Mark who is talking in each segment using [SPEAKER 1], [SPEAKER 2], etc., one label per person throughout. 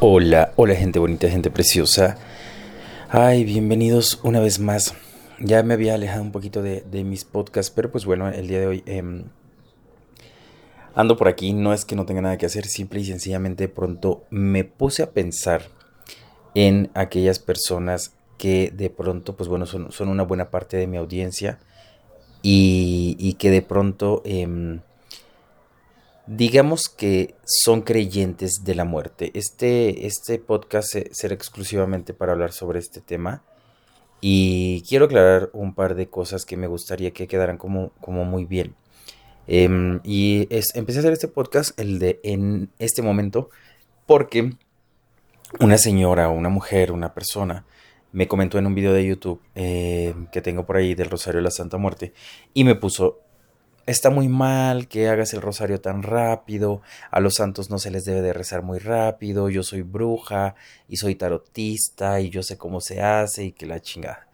[SPEAKER 1] Hola, hola gente bonita, gente preciosa. Ay, bienvenidos una vez más. Ya me había alejado un poquito de, mis podcasts, pero pues bueno, el día de hoy em, ando por aquí. No es que no tenga nada que hacer, simple y sencillamente de pronto me puse a pensar en aquellas personas que de pronto, pues bueno, son, son una buena parte de mi audiencia y, y que de pronto... Em, digamos que son creyentes de la muerte. Este, este podcast será exclusivamente para hablar sobre este tema. Y quiero aclarar un par de cosas que me gustaría que quedaran como, como muy bien. Em, y es, empecé a hacer este podcast, el de en este momento, porque una señora, una mujer, una persona, me comentó en un video de YouTube eh, que tengo por ahí del Rosario de la Santa Muerte y me puso está muy mal que hagas el rosario tan rápido, a los santos no se les debe de rezar muy rápido, yo soy bruja y soy tarotista y yo sé cómo se hace y que la chingada.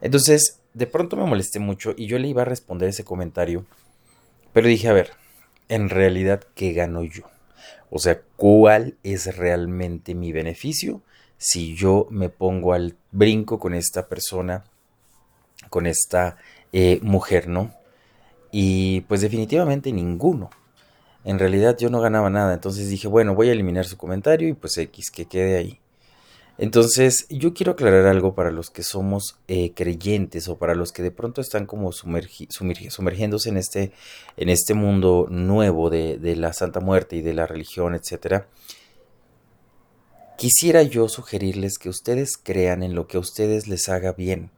[SPEAKER 1] Entonces, de pronto me molesté mucho y yo le iba a responder ese comentario, pero dije, a ver, en realidad, ¿qué gano yo? O sea, ¿cuál es realmente mi beneficio si yo me pongo al brinco con esta persona, con esta eh, mujer, ¿no? Y pues definitivamente ninguno. En realidad yo no ganaba nada, entonces dije, bueno, voy a eliminar su comentario y pues X, que quede ahí. Entonces yo quiero aclarar algo para los que somos eh, creyentes o para los que de pronto están como sumergiéndose en este, en este mundo nuevo de, de la Santa Muerte y de la religión, etc. Quisiera yo sugerirles que ustedes crean en lo que a ustedes les haga bien.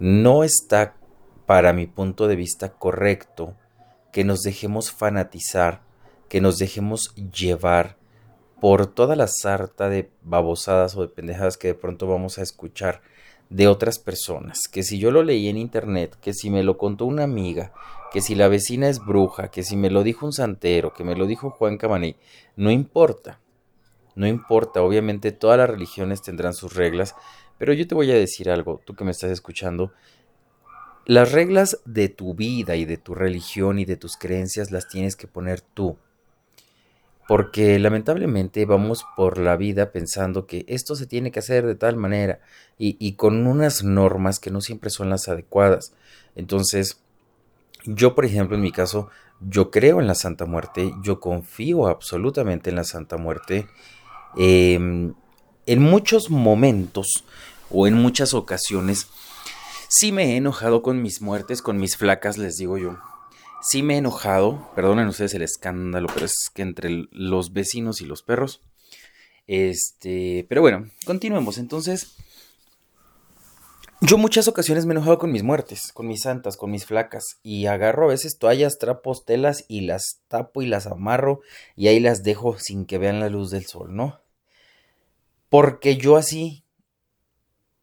[SPEAKER 1] No está para mi punto de vista correcto, que nos dejemos fanatizar, que nos dejemos llevar por toda la sarta de babosadas o de pendejadas que de pronto vamos a escuchar de otras personas, que si yo lo leí en internet, que si me lo contó una amiga, que si la vecina es bruja, que si me lo dijo un santero, que me lo dijo Juan Camaní, no importa, no importa, obviamente todas las religiones tendrán sus reglas, pero yo te voy a decir algo, tú que me estás escuchando, las reglas de tu vida y de tu religión y de tus creencias las tienes que poner tú. Porque lamentablemente vamos por la vida pensando que esto se tiene que hacer de tal manera y, con unas normas que no siempre son las adecuadas. Entonces, yo por ejemplo en mi caso, yo creo en la Santa Muerte, yo confío absolutamente en la Santa Muerte. Em, en muchos momentos o en muchas ocasiones Sí me he enojado con mis muertes, con mis flacas, les digo yo. Sí me he enojado, perdonen ustedes el escándalo, pero es que entre los vecinos y los perros. Este, pero bueno, continuemos. Entonces, yo muchas ocasiones me he enojado con mis muertes, con mis santas, con mis flacas, y agarro a veces toallas, trapos, telas y las tapo y las amarro y ahí las dejo sin que vean la luz del sol, ¿no? Porque yo así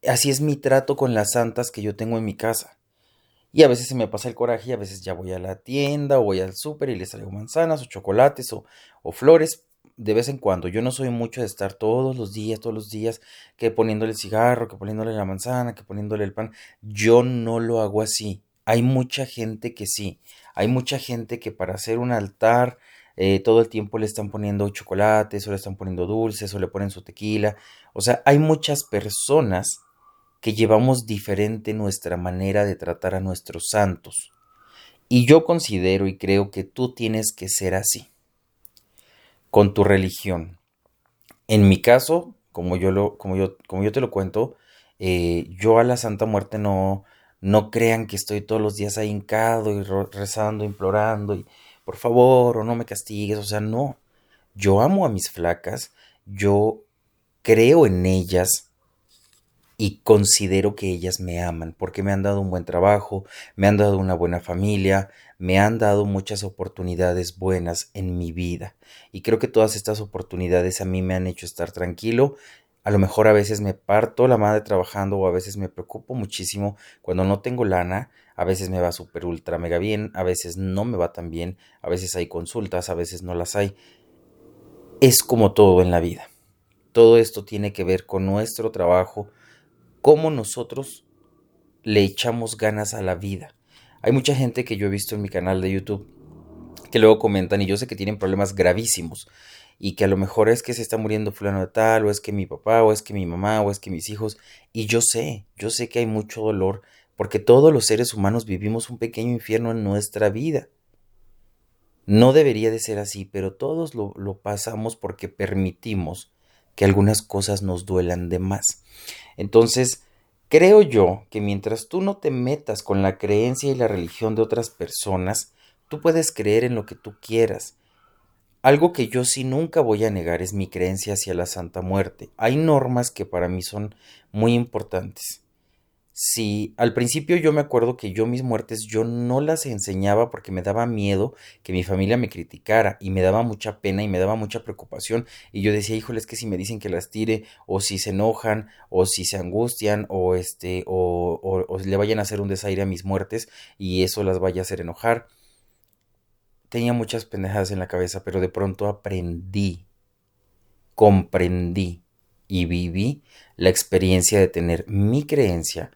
[SPEAKER 1] así es mi trato con las santas que yo tengo en mi casa. Y a veces se me pasa el coraje y a veces ya voy a la tienda o voy al súper y les traigo manzanas o chocolates o, flores de vez en cuando. Yo no soy mucho de estar todos los días, todos los días, que poniéndole el cigarro, que poniéndole la manzana, que poniéndole el pan. Yo no lo hago así. Hay mucha gente que sí. Hay mucha gente que para hacer un altar eh, todo el tiempo le están poniendo chocolates o le están poniendo dulces o le ponen su tequila. O sea, hay muchas personas que llevamos diferente nuestra manera de tratar a nuestros santos. Y yo considero y creo que tú tienes que ser así, con tu religión. En mi caso, como yo, lo, como yo, como yo te lo cuento, eh, yo a la Santa Muerte no, no crean que estoy todos los días ahí y rezando, implorando y por favor o no me castigues, o sea, no. Yo amo a mis flacas, yo creo en ellas, y considero que ellas me aman porque me han dado un buen trabajo, me han dado una buena familia, me han dado muchas oportunidades buenas en mi vida y creo que todas estas oportunidades a mí me han hecho estar tranquilo. A lo mejor a veces me parto la madre trabajando o a veces me preocupo muchísimo cuando no tengo lana, a veces me va súper ultra mega bien, a veces no me va tan bien, a veces hay consultas, a veces no las hay. Es como todo en la vida. Todo esto tiene que ver con nuestro trabajo, cómo nosotros le echamos ganas a la vida. Hay mucha gente que yo he visto en mi canal de YouTube que luego comentan y yo sé que tienen problemas gravísimos y que a lo mejor es que se está muriendo fulano de tal, o es que mi papá, o es que mi mamá, o es que mis hijos, y yo sé, yo sé que hay mucho dolor, porque todos los seres humanos vivimos un pequeño infierno en nuestra vida. No debería de ser así, pero todos lo, lo pasamos porque permitimos que algunas cosas nos duelan de más. Entonces, creo yo que mientras tú no te metas con la creencia y la religión de otras personas, tú puedes creer en lo que tú quieras, algo que yo sí nunca voy a negar es mi creencia hacia la Santa Muerte. Hay normas que para mí son muy importantes. Si al principio yo me acuerdo que yo mis muertes yo no las enseñaba porque me daba miedo que mi familia me criticara y me daba mucha pena y me daba mucha preocupación y yo decía, híjole, es que si me dicen que las tire o si se enojan o si se angustian o este o, o, o le vayan a hacer un desaire a mis muertes y eso las vaya a hacer enojar tenía muchas pendejadas en la cabeza, pero de pronto aprendí, comprendí y viví la experiencia de tener mi creencia,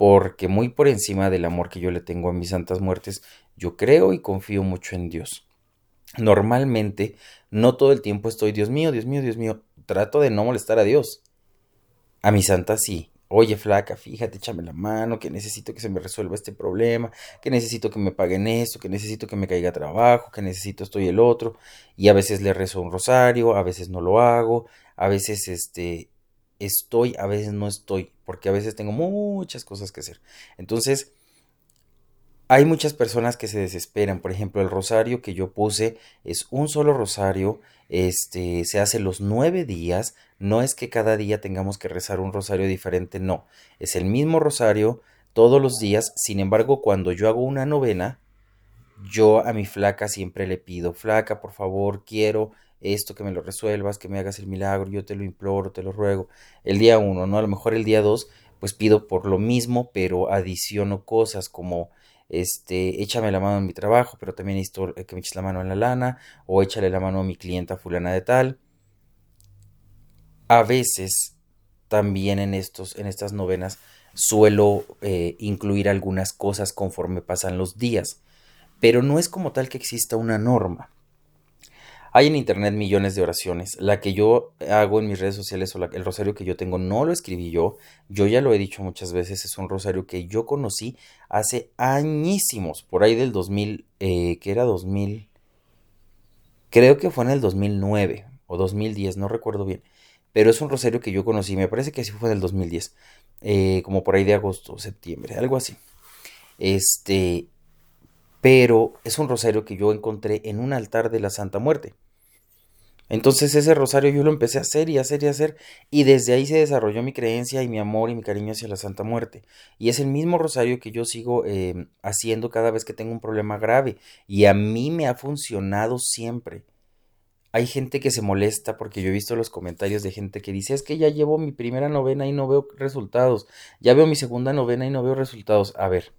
[SPEAKER 1] porque muy por encima del amor que yo le tengo a mis santas muertes, yo creo y confío mucho en Dios. Normalmente, no todo el tiempo estoy, Dios mío, Dios mío, Dios mío, trato de no molestar a Dios. A mi santa sí, oye flaca, fíjate, échame la mano, que necesito que se me resuelva este problema, que necesito que me paguen esto, que necesito que me caiga trabajo, que necesito esto y el otro, y a veces le rezo un rosario, a veces no lo hago, a veces este estoy, a veces no estoy, porque a veces tengo muchas cosas que hacer. Entonces, hay muchas personas que se desesperan. Por ejemplo, el rosario que yo puse es un solo rosario. Este se hace los nueve días. No es que cada día tengamos que rezar un rosario diferente, no. Es el mismo rosario todos los días. Sin embargo, cuando yo hago una novena, yo a mi flaca siempre le pido, flaca, por favor, quiero esto, que me lo resuelvas, que me hagas el milagro, yo te lo imploro, te lo ruego. El día uno, ¿no? A lo mejor el día dos, pues pido por lo mismo, pero adiciono cosas como este, échame la mano en mi trabajo, pero también necesito que me eches la mano en la lana, o échale la mano a mi clienta fulana de tal. A veces, también en, estos, en estas novenas, suelo eh, incluir algunas cosas conforme pasan los días, pero no es como tal que exista una norma. Hay en internet millones de oraciones. La que yo hago en mis redes sociales o el rosario que yo tengo no lo escribí yo. Yo ya lo he dicho muchas veces. Es un rosario que yo conocí hace añísimos. Por ahí del 2000. Eh, que era 2000. Creo que fue en el 2009 o 2010. No recuerdo bien. Pero es un rosario que yo conocí. Me parece que así fue en el 2010. Eh, como por ahí de agosto, septiembre. Algo así. Este pero es un rosario que yo encontré en un altar de la Santa Muerte. Entonces ese rosario yo lo empecé a hacer y a hacer y a hacer y desde ahí se desarrolló mi creencia y mi amor y mi cariño hacia la Santa Muerte. Y es el mismo rosario que yo sigo em, haciendo cada vez que tengo un problema grave y a mí me ha funcionado siempre. Hay gente que se molesta porque yo he visto los comentarios de gente que dice es que ya llevo mi primera novena y no veo resultados, ya veo mi segunda novena y no veo resultados. A ver,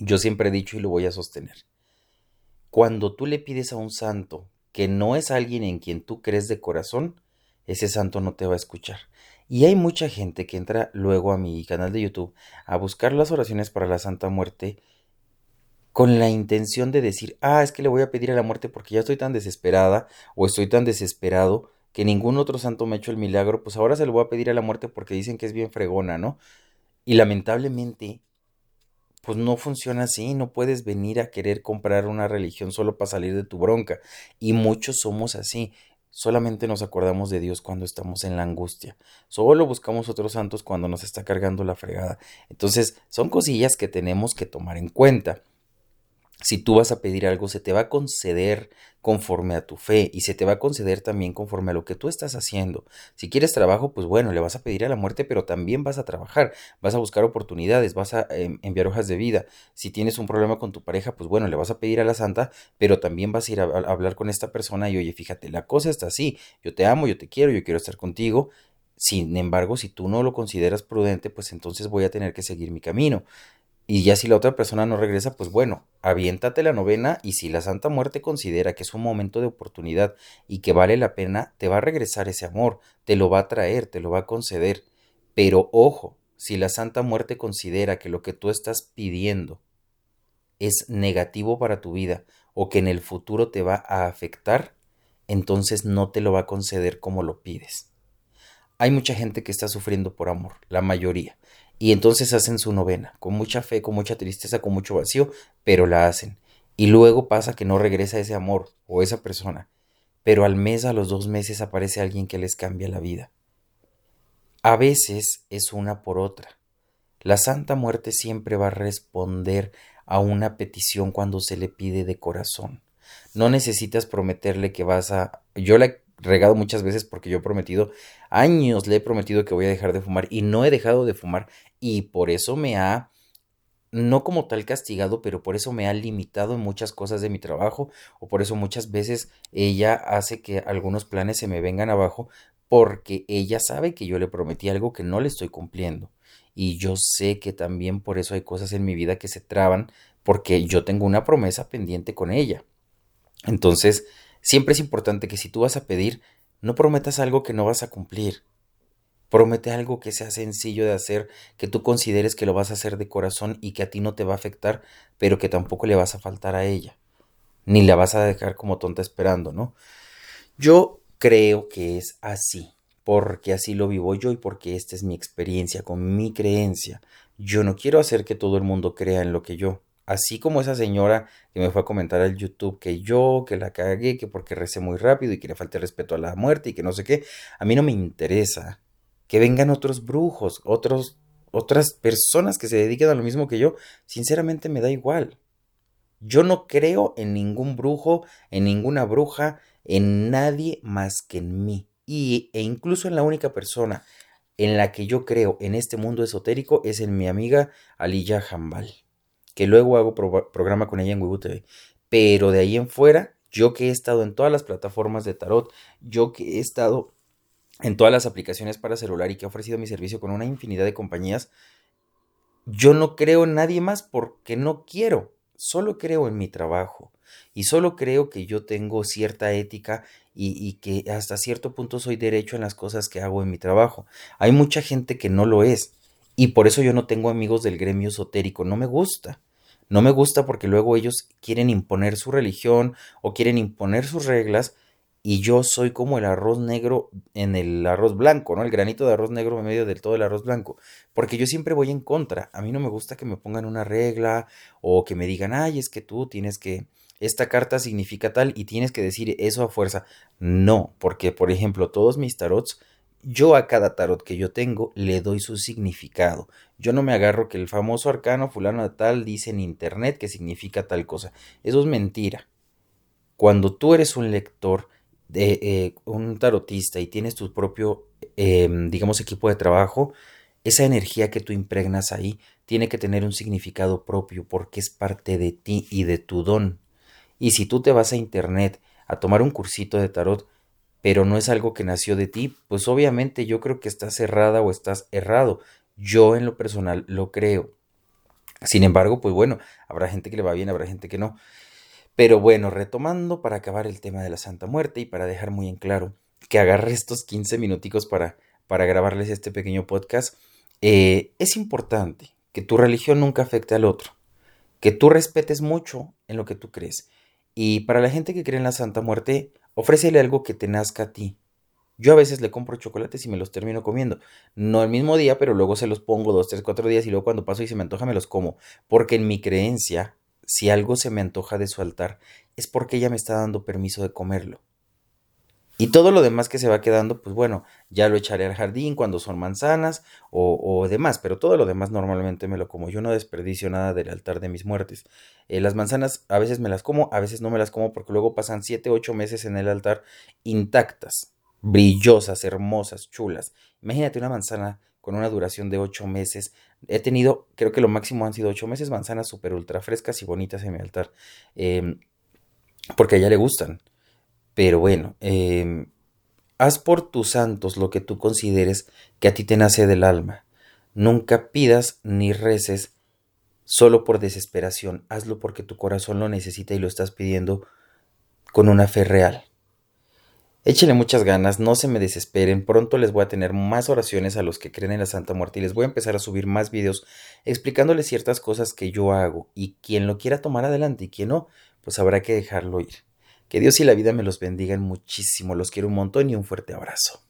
[SPEAKER 1] yo siempre he dicho y lo voy a sostener. Cuando tú le pides a un santo que no es alguien en quien tú crees de corazón, ese santo no te va a escuchar. Y hay mucha gente que entra luego a mi canal de YouTube a buscar las oraciones para la Santa Muerte con la intención de decir, ah, es que le voy a pedir a la muerte porque ya estoy tan desesperada o estoy tan desesperado que ningún otro santo me ha hecho el milagro, pues ahora se lo voy a pedir a la muerte porque dicen que es bien fregona, ¿no? Y lamentablemente pues no funciona así, no puedes venir a querer comprar una religión solo para salir de tu bronca. Y muchos somos así. Solamente nos acordamos de Dios cuando estamos en la angustia. Solo buscamos otros santos cuando nos está cargando la fregada. Entonces, son cosillas que tenemos que tomar en cuenta si tú vas a pedir algo, se te va a conceder conforme a tu fe y se te va a conceder también conforme a lo que tú estás haciendo. Si quieres trabajo, pues bueno, le vas a pedir a la muerte, pero también vas a trabajar, vas a buscar oportunidades, vas a em, enviar hojas de vida. Si tienes un problema con tu pareja, pues bueno, le vas a pedir a la santa, pero también vas a ir a, a hablar con esta persona y oye, fíjate, la cosa está así, yo te amo, yo te quiero, yo quiero estar contigo. Sin embargo, si tú no lo consideras prudente, pues entonces voy a tener que seguir mi camino. Y ya si la otra persona no regresa, pues bueno, aviéntate la novena y si la Santa Muerte considera que es un momento de oportunidad y que vale la pena, te va a regresar ese amor, te lo va a traer, te lo va a conceder. Pero ojo, si la Santa Muerte considera que lo que tú estás pidiendo es negativo para tu vida o que en el futuro te va a afectar, entonces no te lo va a conceder como lo pides. Hay mucha gente que está sufriendo por amor, la mayoría, y entonces hacen su novena, con mucha fe, con mucha tristeza, con mucho vacío, pero la hacen. Y luego pasa que no regresa ese amor o esa persona, pero al mes, a los dos meses aparece alguien que les cambia la vida. A veces es una por otra. La Santa Muerte siempre va a responder a una petición cuando se le pide de corazón. No necesitas prometerle que vas a... Yo la regado muchas veces porque yo he prometido, años le he prometido que voy a dejar de fumar y no he dejado de fumar y por eso me ha no como tal castigado, pero por eso me ha limitado en muchas cosas de mi trabajo, o por eso muchas veces ella hace que algunos planes se me vengan abajo, porque ella sabe que yo le prometí algo que no le estoy cumpliendo. Y yo sé que también por eso hay cosas en mi vida que se traban, porque yo tengo una promesa pendiente con ella. Entonces, siempre es importante que si tú vas a pedir, no prometas algo que no vas a cumplir. Promete algo que sea sencillo de hacer, que tú consideres que lo vas a hacer de corazón y que a ti no te va a afectar, pero que tampoco le vas a faltar a ella. Ni la vas a dejar como tonta esperando, ¿no? Yo creo que es así, porque así lo vivo yo y porque esta es mi experiencia con mi creencia. Yo no quiero hacer que todo el mundo crea en lo que yo. Así como esa señora que me fue a comentar al YouTube que yo, que la cagué, que porque recé muy rápido y que le falté respeto a la muerte y que no sé qué, a mí no me interesa que vengan otros brujos, otros, otras personas que se dediquen a lo mismo que yo, sinceramente me da igual. Yo no creo en ningún brujo, en ninguna bruja, en nadie más que en mí. Y, e incluso en la única persona en la que yo creo en este mundo esotérico es en mi amiga Aliya Jambal, que luego hago programa con ella en TV. Pero de ahí en fuera, yo que he estado en todas las plataformas de tarot, yo que he estado en todas las aplicaciones para celular y que ha ofrecido mi servicio con una infinidad de compañías, yo no creo en nadie más porque no quiero, solo creo en mi trabajo y solo creo que yo tengo cierta ética y, que hasta cierto punto soy derecho en las cosas que hago en mi trabajo. Hay mucha gente que no lo es y por eso yo no tengo amigos del gremio esotérico, no me gusta. No me gusta porque luego ellos quieren imponer su religión o quieren imponer sus reglas y yo soy como el arroz negro en el arroz blanco, ¿no? El granito de arroz negro en medio del todo el arroz blanco, porque yo siempre voy en contra. A mí no me gusta que me pongan una regla o que me digan, ay, es que tú tienes que, esta carta significa tal y tienes que decir eso a fuerza. No, porque por ejemplo, todos mis tarots, yo a cada tarot que yo tengo le doy su significado. Yo no me agarro que el famoso arcano fulano de tal dice en internet que significa tal cosa. Eso es mentira. Cuando tú eres un lector, de eh, un tarotista y tienes tu propio, em, digamos, equipo de trabajo, esa energía que tú impregnas ahí tiene que tener un significado propio porque es parte de ti y de tu don. Y si tú te vas a internet a tomar un cursito de tarot, pero no es algo que nació de ti, pues obviamente yo creo que estás errada o estás errado. Yo en lo personal lo creo. Sin embargo, pues bueno, habrá gente que le va bien, habrá gente que no. Pero bueno, retomando para acabar el tema de la Santa Muerte y para dejar muy en claro que agarre estos 15 minuticos para, para grabarles este pequeño podcast, eh, es importante que tu religión nunca afecte al otro, que tú respetes mucho en lo que tú crees. Y para la gente que cree en la Santa Muerte, ofrécele algo que te nazca a ti. Yo a veces le compro chocolates y me los termino comiendo. No el mismo día, pero luego se los pongo dos, tres, cuatro días y luego cuando paso y se me antoja me los como. Porque en mi creencia si algo se me antoja de su altar, es porque ella me está dando permiso de comerlo. Y todo lo demás que se va quedando, pues bueno, ya lo echaré al jardín cuando son manzanas o, demás, pero todo lo demás normalmente me lo como. Yo no desperdicio nada del altar de mis muertes. Eh, las manzanas a veces me las como, a veces no me las como porque luego pasan 7, 8 meses en el altar intactas, brillosas, hermosas, chulas. Imagínate una manzana con una duración de ocho meses. He tenido, creo que lo máximo han sido ocho meses, manzanas súper ultra frescas y bonitas en mi altar. Em, porque a ella le gustan. Pero bueno, em, haz por tus santos lo que tú consideres que a ti te nace del alma. Nunca pidas ni reces solo por desesperación. Hazlo porque tu corazón lo necesita y lo estás pidiendo con una fe real. Échenle muchas ganas, no se me desesperen, pronto les voy a tener más oraciones a los que creen en la Santa Muerte y les voy a empezar a subir más videos explicándoles ciertas cosas que yo hago y quien lo quiera tomar adelante y quien no, pues habrá que dejarlo ir. Que Dios y la vida me los bendigan muchísimo. Los quiero un montón y un fuerte abrazo.